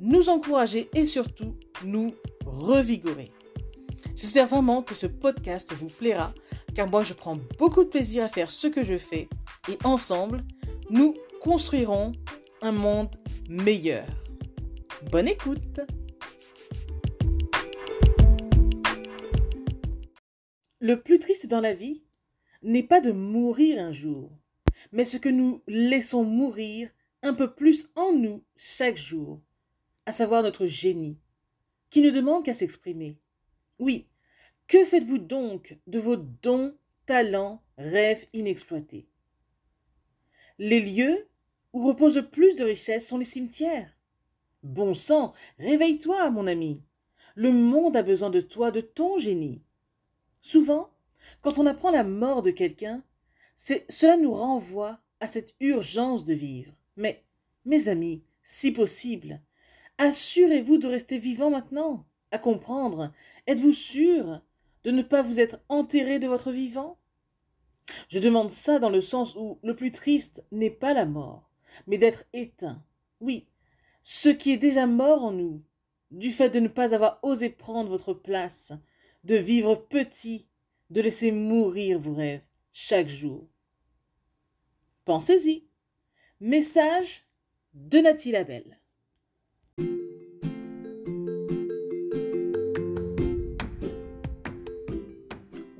nous encourager et surtout nous revigorer. J'espère vraiment que ce podcast vous plaira car moi je prends beaucoup de plaisir à faire ce que je fais et ensemble, nous construirons un monde meilleur. Bonne écoute Le plus triste dans la vie n'est pas de mourir un jour, mais ce que nous laissons mourir un peu plus en nous chaque jour, à savoir notre génie, qui ne demande qu'à s'exprimer. Oui, que faites-vous donc de vos dons, talents, rêves inexploités? Les lieux où repose le plus de richesses sont les cimetières. Bon sang, réveille-toi, mon ami. Le monde a besoin de toi, de ton génie. Souvent, quand on apprend la mort de quelqu'un, cela nous renvoie à cette urgence de vivre. Mais, mes amis, si possible, assurez-vous de rester vivant maintenant. À comprendre, êtes-vous sûr de ne pas vous être enterré de votre vivant? Je demande ça dans le sens où le plus triste n'est pas la mort, mais d'être éteint. Oui, ce qui est déjà mort en nous, du fait de ne pas avoir osé prendre votre place, de vivre petit, de laisser mourir vos rêves chaque jour. Pensez-y. Message de Nathalie Labelle.